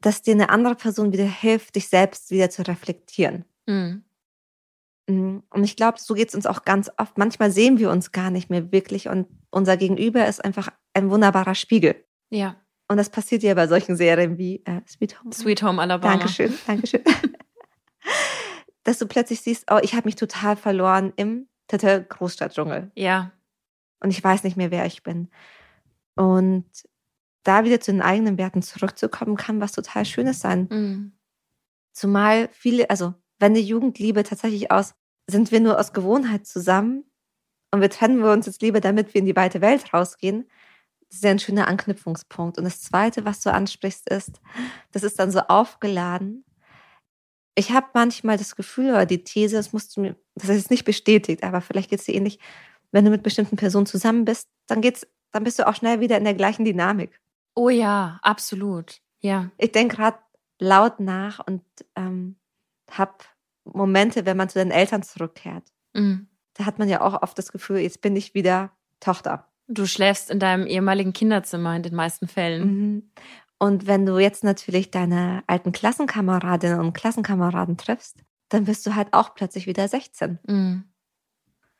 dass dir eine andere Person wieder hilft, dich selbst wieder zu reflektieren. Mhm. mhm. Und ich glaube, so geht es uns auch ganz oft. Manchmal sehen wir uns gar nicht mehr wirklich und unser Gegenüber ist einfach ein wunderbarer Spiegel. Ja. Und das passiert ja bei solchen Serien wie äh, Sweet Home. Sweet Home Alabama. Dankeschön, Dankeschön. Dass du plötzlich siehst, oh, ich habe mich total verloren im Großstadtdschungel. Ja. Und ich weiß nicht mehr, wer ich bin. Und da wieder zu den eigenen Werten zurückzukommen, kann was total Schönes sein. Mhm. Zumal viele, also wenn die Jugendliebe tatsächlich aus, sind wir nur aus Gewohnheit zusammen und wir trennen wir uns jetzt lieber, damit wir in die weite Welt rausgehen, das ist ja ein schöner Anknüpfungspunkt. Und das Zweite, was du ansprichst, ist, das ist dann so aufgeladen. Ich habe manchmal das Gefühl oder die These, das musst du mir, das ist jetzt nicht bestätigt, aber vielleicht geht es dir ähnlich, wenn du mit bestimmten Personen zusammen bist, dann geht's, dann bist du auch schnell wieder in der gleichen Dynamik. Oh ja, absolut. Ja. Ich denke gerade laut nach und ähm, habe Momente, wenn man zu den Eltern zurückkehrt. Mhm. Da hat man ja auch oft das Gefühl, jetzt bin ich wieder Tochter. Du schläfst in deinem ehemaligen Kinderzimmer in den meisten Fällen. Mhm. Und wenn du jetzt natürlich deine alten Klassenkameradinnen und Klassenkameraden triffst, dann bist du halt auch plötzlich wieder 16. Mhm.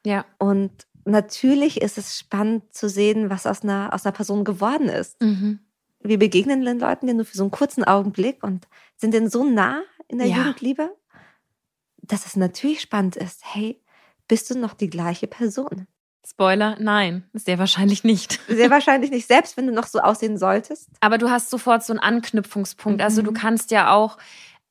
Ja. Und natürlich ist es spannend zu sehen, was aus einer, aus einer Person geworden ist. Mhm. Wir begegnen den Leuten ja nur für so einen kurzen Augenblick und sind denen so nah in der Ja. Jugendliebe, dass es natürlich spannend ist. Hey, bist du noch die gleiche Person? Spoiler, nein, sehr wahrscheinlich nicht. Sehr wahrscheinlich nicht, selbst wenn du noch so aussehen solltest. Aber du hast sofort so einen Anknüpfungspunkt. Also du Mhm. kannst ja auch,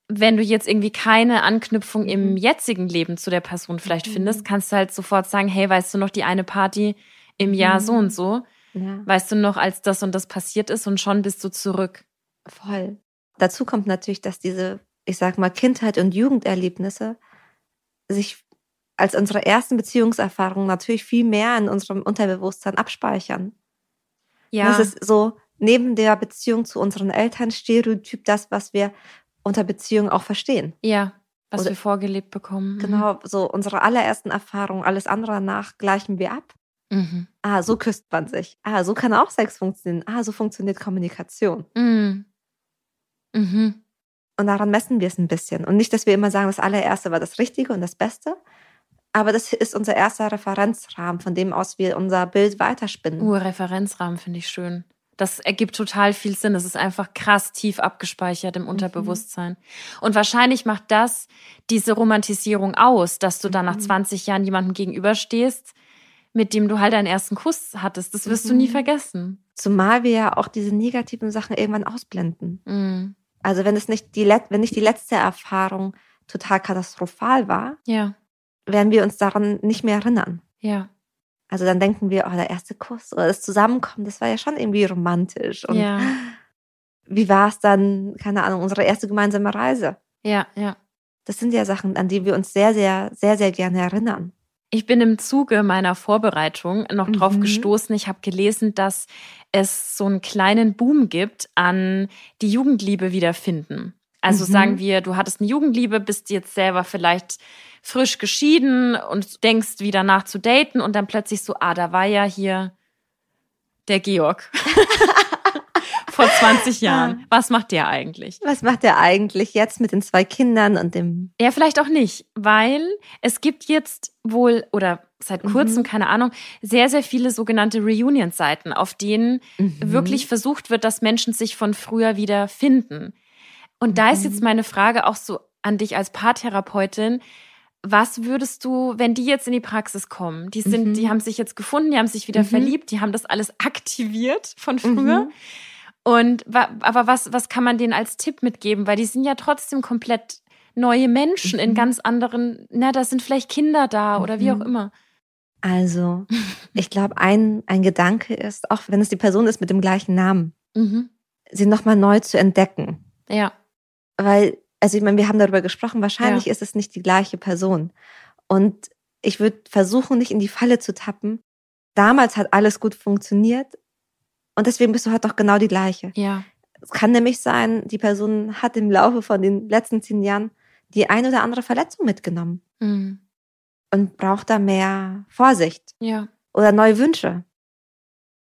wenn du jetzt irgendwie keine Anknüpfung im Mhm. jetzigen Leben zu der Person vielleicht Mhm. findest, kannst du halt sofort sagen, hey, weißt du noch die eine Party im Jahr Mhm. so und so? Ja, Weißt du noch, als das und das passiert ist und schon bist du zurück. voll. Dazu kommt natürlich, dass diese, ich sag mal, Kindheit und Jugenderlebnisse sich als unsere ersten Beziehungserfahrungen natürlich viel mehr in unserem Unterbewusstsein abspeichern. Ja, Das ist so neben der Beziehung zu unseren Eltern Stereotyp das, was wir unter Beziehung auch verstehen. ja, was Oder- wir vorgelebt bekommen. Mhm. Genau, so unsere allerersten Erfahrungen, alles andere danach gleichen wir ab. Mhm. Ah, so küsst man sich. Ah, so kann auch Sex funktionieren. Ah, so funktioniert Kommunikation. Mhm. Mhm. Und daran messen wir es ein bisschen. Und nicht, dass wir immer sagen, das allererste war das Richtige und das Beste. Aber das ist unser erster Referenzrahmen, von dem aus wir unser Bild weiterspinnen. Uh, Referenzrahmen finde ich schön. Das ergibt total viel Sinn. Das ist einfach krass tief abgespeichert im Unterbewusstsein. Und wahrscheinlich macht das diese Romantisierung aus, dass du dann nach Mhm. 20 Jahren jemandem gegenüberstehst, mit dem du halt deinen ersten Kuss hattest. Das wirst du nie Mhm. vergessen. Zumal wir ja auch diese negativen Sachen irgendwann ausblenden. Mhm. Also wenn es nicht die, let wenn nicht die letzte Erfahrung total katastrophal war, Ja, werden wir uns daran nicht mehr erinnern. ja, Also dann denken wir, oh, der erste Kuss oder das Zusammenkommen, das war ja schon irgendwie romantisch. Und ja, wie war es dann, keine Ahnung, unsere erste gemeinsame Reise? ja, ja. Das sind ja Sachen, an die wir uns sehr, sehr, sehr, sehr gerne erinnern. Ich bin im Zuge meiner Vorbereitung noch drauf Mhm. gestoßen. Ich habe gelesen, dass es so einen kleinen Boom gibt an die Jugendliebe wiederfinden. Also Mhm. sagen wir, du hattest eine Jugendliebe, bist jetzt selber vielleicht frisch geschieden und denkst wieder nach zu daten und dann plötzlich so, ah, da war ja hier der Georg vor 20 Jahren. Was macht der eigentlich? Was macht er eigentlich jetzt mit den zwei Kindern und dem Ja, vielleicht auch nicht, weil es gibt jetzt wohl oder seit Mhm. kurzem, keine Ahnung, sehr, sehr viele sogenannte Reunion-Seiten, auf denen Mhm. wirklich versucht wird, dass Menschen sich von früher wieder finden. Und da ist Mhm. jetzt meine Frage auch so an dich als Paartherapeutin. Was würdest du, wenn die jetzt in die Praxis kommen? Die sind, Mhm. die haben sich jetzt gefunden, die haben sich wieder Mhm. verliebt, die haben das alles aktiviert von früher. Mhm. Und aber was, was kann man denen als Tipp mitgeben? Weil die sind ja trotzdem komplett neue Menschen in Mhm. ganz anderen, na, da sind vielleicht Kinder da oder wie auch Mhm. immer. Also, ich glaube, ein, ein Gedanke ist, auch wenn es die Person ist mit dem gleichen Namen, Mhm. sie nochmal neu zu entdecken. Ja, Weil, also ich meine, wir haben darüber gesprochen, wahrscheinlich ist es nicht die gleiche Person. Und ich würde versuchen, nicht in die Falle zu tappen. Damals hat alles gut funktioniert und deswegen bist du halt doch genau die gleiche. ja, Es kann nämlich sein, die Person hat im Laufe von den letzten zehn Jahren die ein oder andere Verletzung mitgenommen mhm. und braucht da mehr Vorsicht ja, oder neue Wünsche.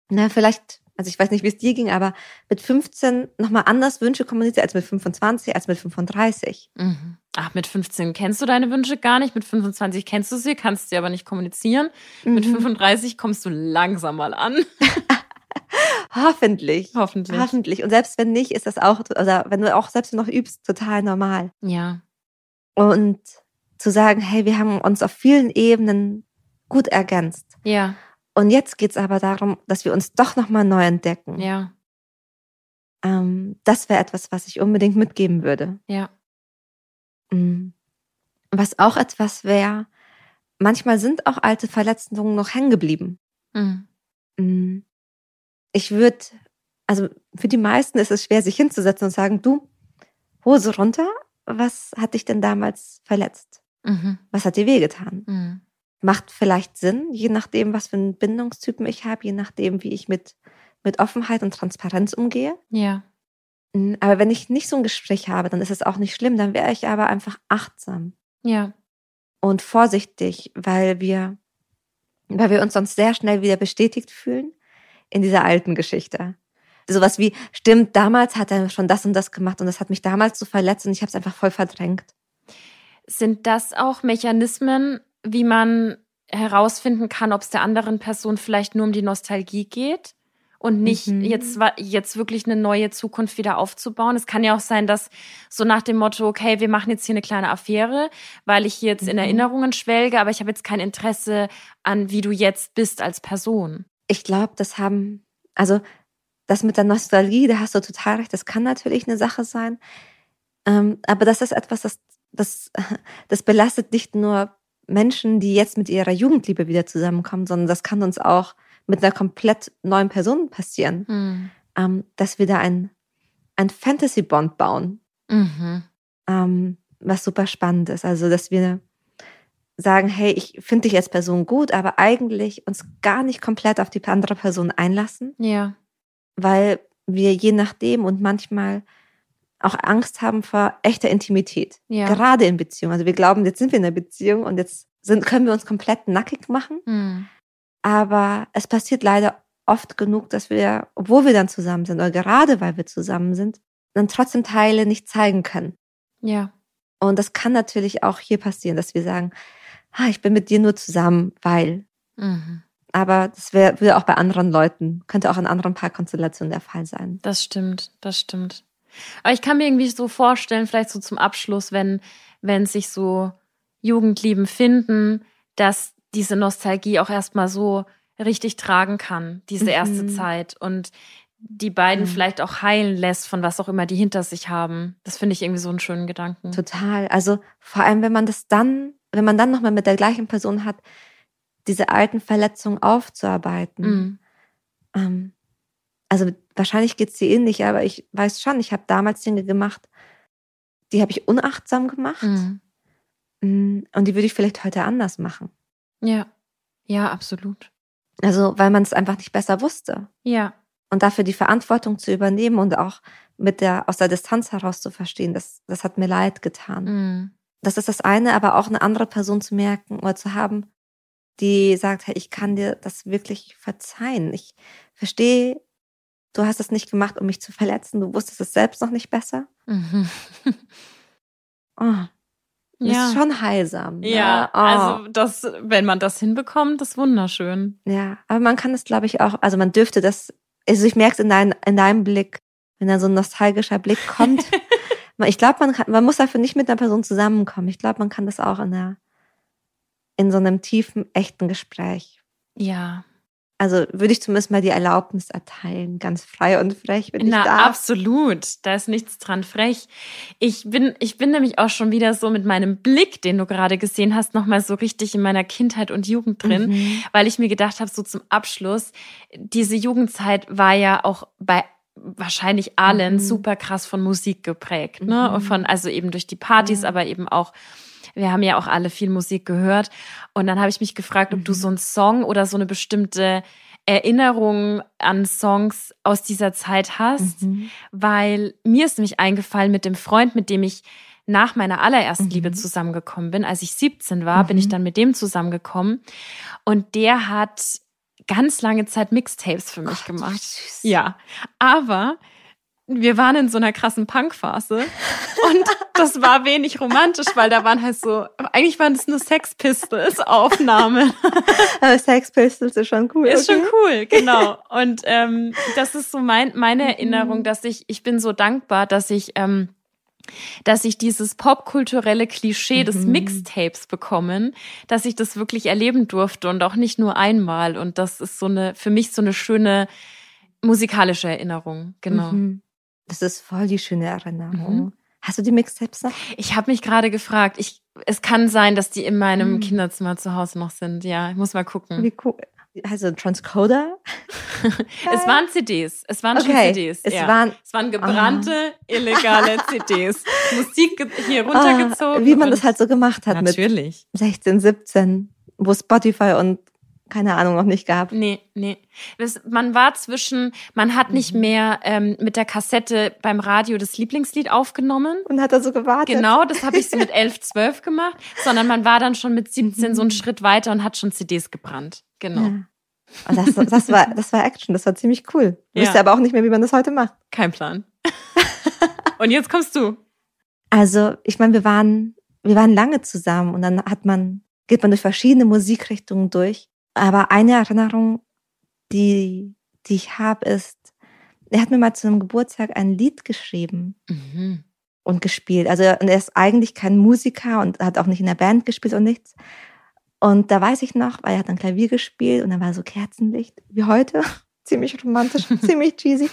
Na, vielleicht, also ich weiß nicht, wie es dir ging, aber mit 15 nochmal anders Wünsche kommuniziert als mit 25, als mit 35. mhm. Ach, mit 15 kennst du deine Wünsche gar nicht, mit 25 kennst du sie, kannst sie aber nicht kommunizieren. Mit Mhm. 35 kommst du langsam mal an. Hoffentlich. Hoffentlich. Hoffentlich. Und selbst wenn nicht, ist das auch, oder wenn du auch selbst noch übst, total normal. Ja, Und zu sagen, hey, wir haben uns auf vielen Ebenen gut ergänzt. ja, Und jetzt geht's aber darum, dass wir uns doch nochmal neu entdecken. ja, Ähm, das wäre etwas, was ich unbedingt mitgeben würde. ja. Mhm. Was auch etwas wäre, manchmal sind auch alte Verletzungen noch hängen geblieben. Mhm. mhm. Ich würde, also für die meisten ist es schwer, sich hinzusetzen und sagen, du, Hose runter, was hat dich denn damals verletzt? Mhm. Was hat dir wehgetan? Mhm. Macht vielleicht Sinn, je nachdem, was für einen Bindungstypen ich habe, je nachdem, wie ich mit, mit Offenheit und Transparenz umgehe. Ja. Aber wenn ich nicht so ein Gespräch habe, dann ist es auch nicht schlimm, dann wäre ich aber einfach achtsam. Ja. Und vorsichtig, weil wir, weil wir uns sonst sehr schnell wieder bestätigt fühlen in dieser alten Geschichte. Sowas wie, stimmt, damals hat er schon das und das gemacht und das hat mich damals so verletzt und ich habe es einfach voll verdrängt. Sind das auch Mechanismen, wie man herausfinden kann, ob es der anderen Person vielleicht nur um die Nostalgie geht? und nicht mhm. jetzt, jetzt wirklich eine neue Zukunft wieder aufzubauen. Es kann ja auch sein, dass so nach dem Motto, okay, wir machen jetzt hier eine kleine Affäre, weil ich jetzt mhm. in Erinnerungen schwelge, aber ich habe jetzt kein Interesse an, wie du jetzt bist als Person. Ich glaube, das haben, also das mit der Nostalgie, da hast du total recht, das kann natürlich eine Sache sein. Ähm, aber das ist etwas, das, das, das belastet nicht nur Menschen, die jetzt mit ihrer Jugendliebe wieder zusammenkommen, sondern das kann uns auch mit einer komplett neuen Person passieren, mhm. ähm, dass wir da ein, ein Fantasy-Bond bauen, mhm. ähm, was super spannend ist. Also, dass wir sagen, hey, ich finde dich als Person gut, aber eigentlich uns gar nicht komplett auf die andere Person einlassen. Ja. Weil wir je nachdem und manchmal auch Angst haben vor echter Intimität. Ja. Gerade in Beziehungen. Also wir glauben, jetzt sind wir in einer Beziehung und jetzt sind, können wir uns komplett nackig machen. Mhm. Aber es passiert leider oft genug, dass wir, obwohl wir dann zusammen sind oder gerade weil wir zusammen sind, dann trotzdem Teile nicht zeigen können. Ja. Und das kann natürlich auch hier passieren, dass wir sagen, ah, ich bin mit dir nur zusammen, weil. Mhm. Aber das wäre würde auch bei anderen Leuten, könnte auch in anderen Paarkonstellationen der Fall sein. Das stimmt, das stimmt. Aber ich kann mir irgendwie so vorstellen, vielleicht so zum Abschluss, wenn, wenn sich so Jugendlieben finden, dass diese Nostalgie auch erstmal so richtig tragen kann, diese mhm. erste Zeit. Und die beiden mhm. vielleicht auch heilen lässt von was auch immer die hinter sich haben. Das finde ich irgendwie so einen schönen Gedanken. Total. Also vor allem, wenn man das dann, wenn man dann nochmal mit der gleichen Person hat, diese alten Verletzungen aufzuarbeiten. Mhm. Ähm, also wahrscheinlich geht es dir ähnlich, aber ich weiß schon, ich habe damals Dinge gemacht, die habe ich unachtsam gemacht. Mhm. Mm, und die würde ich vielleicht heute anders machen. Ja, ja, absolut. Also, weil man es einfach nicht besser wusste. Ja. Und dafür die Verantwortung zu übernehmen und auch mit der, aus der Distanz heraus zu verstehen, das, das hat mir leid getan. Mhm. Das ist das eine, aber auch eine andere Person zu merken oder zu haben, die sagt, hey, ich kann dir das wirklich verzeihen. Ich verstehe, du hast es nicht gemacht, um mich zu verletzen. Du wusstest es selbst noch nicht besser. Mhm. oh, ja. Ist schon heilsam. Ne? Ja, oh. also das, wenn man das hinbekommt, ist wunderschön. Ja, aber man kann es, glaube ich, auch, also man dürfte das, also ich merke es in, dein, in deinem Blick, wenn da so ein nostalgischer Blick kommt. ich glaube, man, man muss dafür nicht mit einer Person zusammenkommen. Ich glaube, man kann das auch in, der, in so einem tiefen, echten Gespräch. Ja. Also würde ich zumindest mal die Erlaubnis erteilen, ganz frei und frech, wenn Na, ich darf. absolut. Da ist nichts dran frech. Ich bin, ich bin nämlich auch schon wieder so mit meinem Blick, den du gerade gesehen hast, nochmal so richtig in meiner Kindheit und Jugend drin, mhm. weil ich mir gedacht habe, so zum Abschluss, diese Jugendzeit war ja auch bei wahrscheinlich allen mhm. super krass von Musik geprägt, ne? Mhm. Von, also eben durch die Partys, aber eben auch wir haben ja auch alle viel Musik gehört. Und dann habe ich mich gefragt, ob mhm. du so einen Song oder so eine bestimmte Erinnerung an Songs aus dieser Zeit hast, mhm. weil mir ist nämlich eingefallen mit dem Freund, mit dem ich nach meiner allerersten mhm. Liebe zusammengekommen bin. Als ich 17 war, bin ich mhm. dann mit dem zusammengekommen. Und der hat ganz lange Zeit Mixtapes für mich Gott, gemacht. Ja, aber wir waren in so einer krassen Punkphase und das war wenig romantisch, weil da waren halt so, eigentlich waren das nur Sex Pistols Aufnahmen. Aber Sex Pistols ist schon cool. Ist okay? schon cool, genau. Und ähm, das ist so mein, meine Erinnerung, mhm. dass ich, ich bin so dankbar, dass ich ähm, dass ich dieses popkulturelle Klischee mhm. des Mixtapes bekommen, dass ich das wirklich erleben durfte und auch nicht nur einmal. Und das ist so eine, für mich so eine schöne musikalische Erinnerung, genau. Mhm. Das ist voll die schöne Erinnerung. Mhm. Hast du die Mixtapes noch? Ich habe mich gerade gefragt. Ich, es kann sein, dass die in meinem hm. Kinderzimmer zu Hause noch sind. Ja, ich muss mal gucken. Wie cool. Also Transcoder? es waren CDs. Es waren okay. schon CDs. Es, ja. waren, es waren gebrannte, oh. illegale CDs. Musik hier runtergezogen. Oh, wie man das halt so gemacht hat natürlich. mit 16, 17, wo Spotify und keine Ahnung noch nicht gab. Nee, nee. Das, man war zwischen, man hat nicht mhm. mehr ähm, mit der Kassette beim Radio das Lieblingslied aufgenommen. Und hat da so gewartet. Genau, das habe ich so mit 11, 12 gemacht. Sondern man war dann schon mit 17 mhm. so einen Schritt weiter und hat schon CDs gebrannt. Genau. Ja. Und das, das, war, das war Action, das war ziemlich cool. Ich ja. wüsste aber auch nicht mehr, wie man das heute macht. Kein Plan. und jetzt kommst du. Also, ich meine, wir waren, wir waren lange zusammen und dann hat man, geht man durch verschiedene Musikrichtungen durch. Aber eine Erinnerung, die, die ich habe, ist, er hat mir mal zu einem Geburtstag ein Lied geschrieben mhm. und gespielt. Also und er ist eigentlich kein Musiker und hat auch nicht in der Band gespielt und nichts. Und da weiß ich noch, weil er hat dann Klavier gespielt und dann war so Kerzenlicht wie heute. ziemlich romantisch, ziemlich cheesy.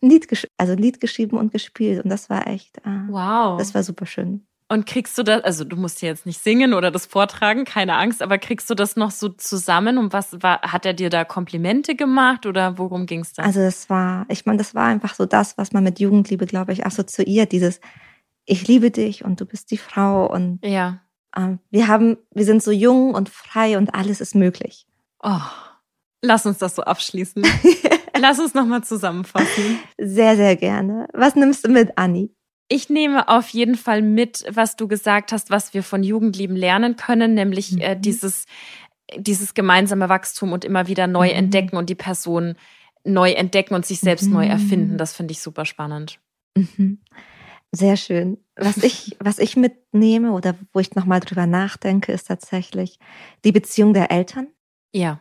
Ein Lied, also ein Lied geschrieben und gespielt. Und das war echt, äh, wow. Das war super schön. Und kriegst du das, also du musst jetzt nicht singen oder das vortragen, keine Angst, aber kriegst du das noch so zusammen? Und was war, hat er dir da Komplimente gemacht oder worum ging es da? Also das war, ich meine, das war einfach so das, was man mit Jugendliebe, glaube ich, assoziiert, dieses Ich liebe dich und du bist die Frau und ja. Ähm, wir haben, wir sind so jung und frei und alles ist möglich. Oh, lass uns das so abschließen. lass uns nochmal zusammenfassen. Sehr, sehr gerne. Was nimmst du mit, Anni? Ich nehme auf jeden Fall mit, was du gesagt hast, was wir von Jugendlieben lernen können, nämlich äh, mhm. dieses, dieses gemeinsame Wachstum und immer wieder neu mhm. entdecken und die Person neu entdecken und sich selbst mhm. neu erfinden. Das finde ich super spannend. Mhm. Sehr schön. Was ich, was ich mitnehme oder wo ich nochmal drüber nachdenke, ist tatsächlich die Beziehung der Eltern. Ja.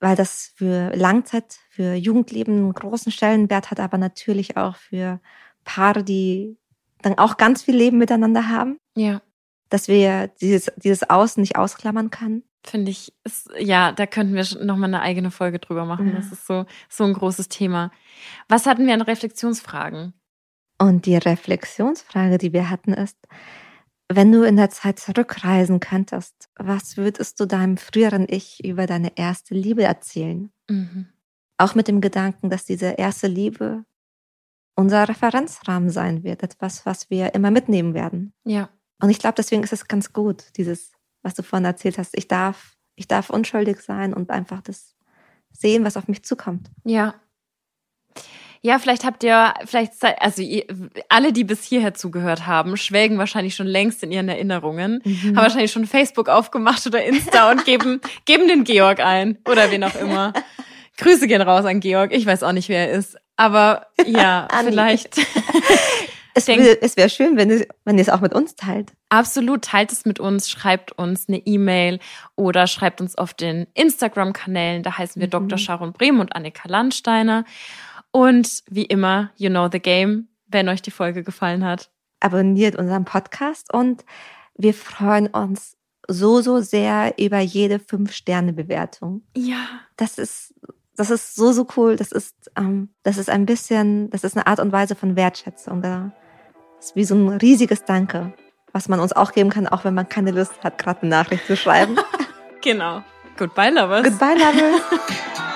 Weil das für Langzeit, für Jugendleben einen großen Stellenwert hat, aber natürlich auch für Paare, die dann auch ganz viel Leben miteinander haben. Ja. Dass wir dieses, dieses Außen nicht ausklammern kann. Finde ich, ist, ja, da könnten wir nochmal eine eigene Folge drüber machen. Ja. Das ist so, so ein großes Thema. Was hatten wir an Reflexionsfragen? Und die Reflexionsfrage, die wir hatten, ist, wenn du in der Zeit zurückreisen könntest, was würdest du deinem früheren Ich über deine erste Liebe erzählen? Mhm. Auch mit dem Gedanken, dass diese erste Liebe unser Referenzrahmen sein wird, etwas, was wir immer mitnehmen werden. Ja. Und ich glaube, deswegen ist es ganz gut, dieses, was du vorhin erzählt hast. Ich darf, ich darf unschuldig sein und einfach das sehen, was auf mich zukommt. Ja. Ja, vielleicht habt ihr, vielleicht, also ihr, alle, die bis hierher zugehört haben, schwelgen wahrscheinlich schon längst in ihren Erinnerungen, mhm. haben wahrscheinlich schon Facebook aufgemacht oder Insta und geben, geben den Georg ein oder wen auch immer. Grüße gehen raus an Georg. Ich weiß auch nicht, wer er ist. Aber ja, vielleicht. es, es wäre schön, wenn ihr, wenn ihr es auch mit uns teilt. Absolut, teilt es mit uns, schreibt uns eine E-Mail oder schreibt uns auf den Instagram-Kanälen. Da heißen wir mhm. Dr. Sharon Brehm und Annika Landsteiner. Und wie immer, you know the game, wenn euch die Folge gefallen hat. Abonniert unseren Podcast und wir freuen uns so, so sehr über jede Fünf-Sterne-Bewertung. Ja. Das ist das ist so, so cool. Das ist, ähm, das ist ein bisschen, das ist eine Art und Weise von Wertschätzung. Das ist wie so ein riesiges Danke, was man uns auch geben kann, auch wenn man keine Lust hat, gerade eine Nachricht zu schreiben. genau. Goodbye, Lovers. Goodbye, Lovers.